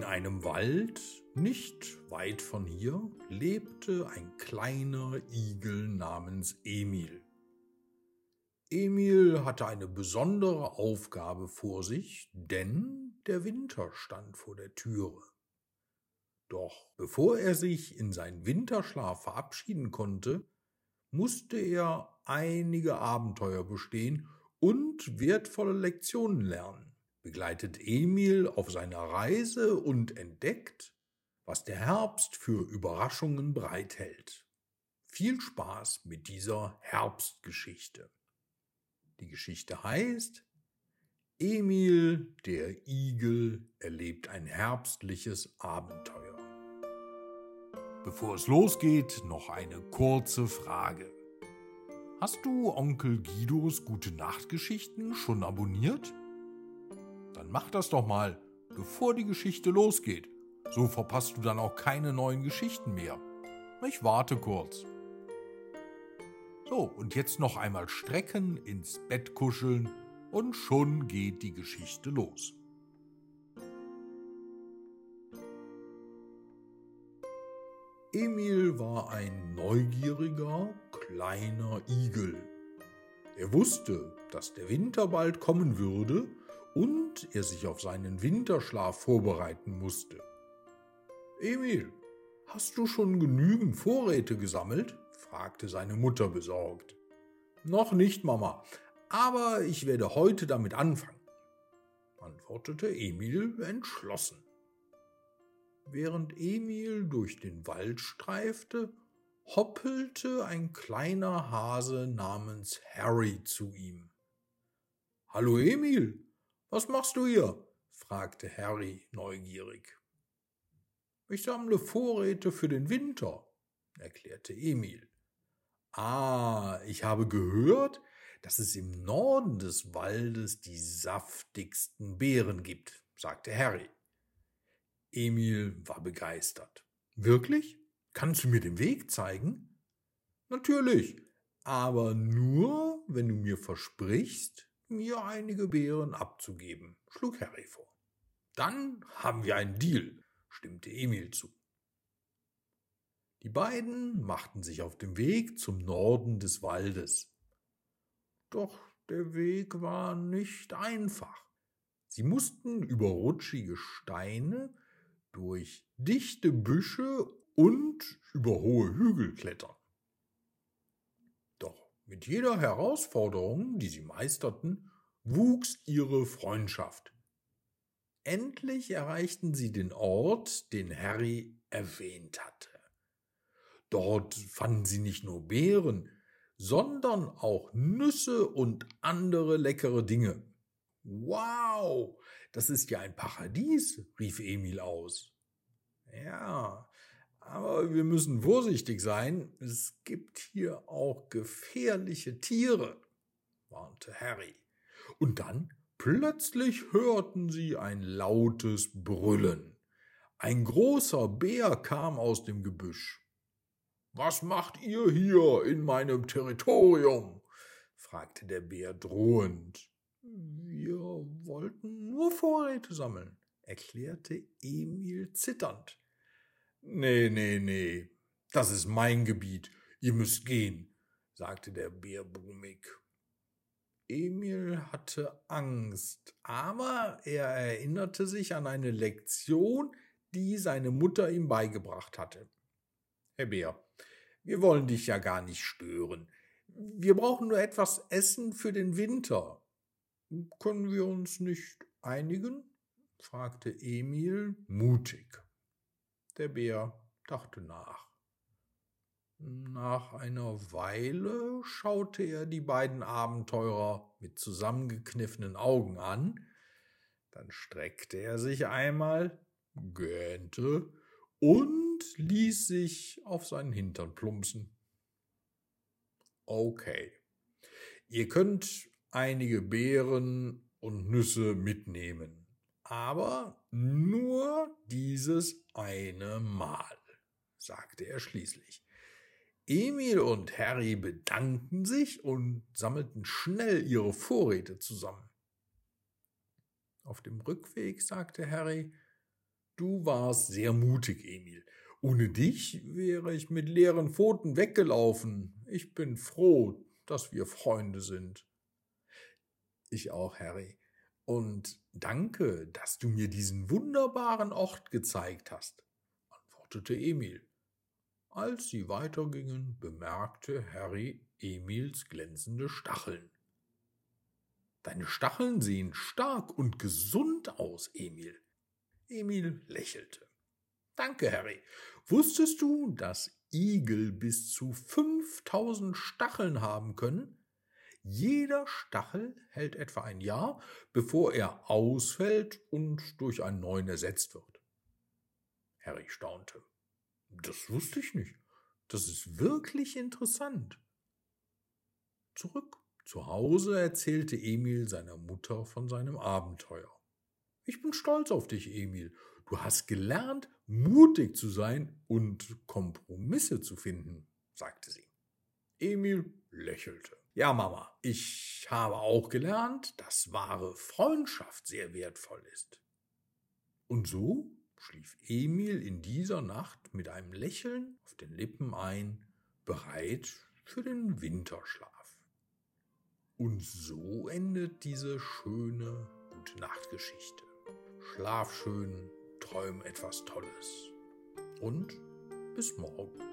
In einem Wald, nicht weit von hier, lebte ein kleiner Igel namens Emil. Emil hatte eine besondere Aufgabe vor sich, denn der Winter stand vor der Türe. Doch bevor er sich in seinen Winterschlaf verabschieden konnte, musste er einige Abenteuer bestehen und wertvolle Lektionen lernen, begleitet Emil auf seiner Reise und entdeckt, was der Herbst für Überraschungen bereithält. Viel Spaß mit dieser Herbstgeschichte. Die Geschichte heißt Emil der Igel erlebt ein herbstliches Abenteuer. Bevor es losgeht, noch eine kurze Frage. Hast du Onkel Guidos gute Nachtgeschichten schon abonniert? Dann mach das doch mal, bevor die Geschichte losgeht. So verpasst du dann auch keine neuen Geschichten mehr. Ich warte kurz. So, und jetzt noch einmal strecken, ins Bett kuscheln und schon geht die Geschichte los. Emil war ein neugieriger, kleiner Igel. Er wusste, dass der Winter bald kommen würde und er sich auf seinen Winterschlaf vorbereiten musste. Emil, hast du schon genügend Vorräte gesammelt? fragte seine Mutter besorgt. Noch nicht, Mama, aber ich werde heute damit anfangen, antwortete Emil entschlossen. Während Emil durch den Wald streifte, hoppelte ein kleiner Hase namens Harry zu ihm. Hallo Emil, was machst du hier? fragte Harry neugierig. Ich sammle Vorräte für den Winter, erklärte Emil. Ah, ich habe gehört, dass es im Norden des Waldes die saftigsten Beeren gibt, sagte Harry. Emil war begeistert. Wirklich? Kannst du mir den Weg zeigen? Natürlich, aber nur, wenn du mir versprichst, mir einige Beeren abzugeben, schlug Harry vor. Dann haben wir einen Deal, stimmte Emil zu. Die beiden machten sich auf den Weg zum Norden des Waldes. Doch der Weg war nicht einfach. Sie mussten über rutschige Steine, durch dichte Büsche und über hohe Hügel klettern. Mit jeder Herausforderung, die sie meisterten, wuchs ihre Freundschaft. Endlich erreichten sie den Ort, den Harry erwähnt hatte. Dort fanden sie nicht nur Beeren, sondern auch Nüsse und andere leckere Dinge. Wow, das ist ja ein Paradies, rief Emil aus. Ja, aber wir müssen vorsichtig sein, es gibt hier auch gefährliche Tiere, warnte Harry. Und dann plötzlich hörten sie ein lautes Brüllen. Ein großer Bär kam aus dem Gebüsch. Was macht ihr hier in meinem Territorium? fragte der Bär drohend. Wir wollten nur Vorräte sammeln, erklärte Emil zitternd. Nee, nee, nee, das ist mein Gebiet, ihr müsst gehen, sagte der Bär brummig. Emil hatte Angst, aber er erinnerte sich an eine Lektion, die seine Mutter ihm beigebracht hatte. Herr Bär, wir wollen dich ja gar nicht stören. Wir brauchen nur etwas Essen für den Winter. Können wir uns nicht einigen? fragte Emil mutig. Der Bär dachte nach. Nach einer Weile schaute er die beiden Abenteurer mit zusammengekniffenen Augen an, dann streckte er sich einmal, gähnte und ließ sich auf seinen Hintern plumpsen. Okay. Ihr könnt einige Beeren und Nüsse mitnehmen, aber nur dieses eine Mal, sagte er schließlich. Emil und Harry bedankten sich und sammelten schnell ihre Vorräte zusammen. Auf dem Rückweg sagte Harry, Du warst sehr mutig, Emil. Ohne dich wäre ich mit leeren Pfoten weggelaufen. Ich bin froh, dass wir Freunde sind. Ich auch, Harry. Und danke, dass du mir diesen wunderbaren Ort gezeigt hast, antwortete Emil. Als sie weitergingen, bemerkte Harry Emils glänzende Stacheln. Deine Stacheln sehen stark und gesund aus, Emil. Emil lächelte. Danke, Harry. Wusstest du, dass Igel bis zu 5000 Stacheln haben können? Jeder Stachel hält etwa ein Jahr, bevor er ausfällt und durch einen neuen ersetzt wird. Harry staunte. Das wusste ich nicht. Das ist wirklich interessant. Zurück zu Hause erzählte Emil seiner Mutter von seinem Abenteuer. Ich bin stolz auf dich, Emil. Du hast gelernt, mutig zu sein und Kompromisse zu finden, sagte sie. Emil lächelte. Ja, Mama, ich habe auch gelernt, dass wahre Freundschaft sehr wertvoll ist. Und so schlief Emil in dieser Nacht mit einem Lächeln auf den Lippen ein, bereit für den Winterschlaf. Und so endet diese schöne Gute Nacht Geschichte. Schlaf schön, träum etwas Tolles. Und bis morgen.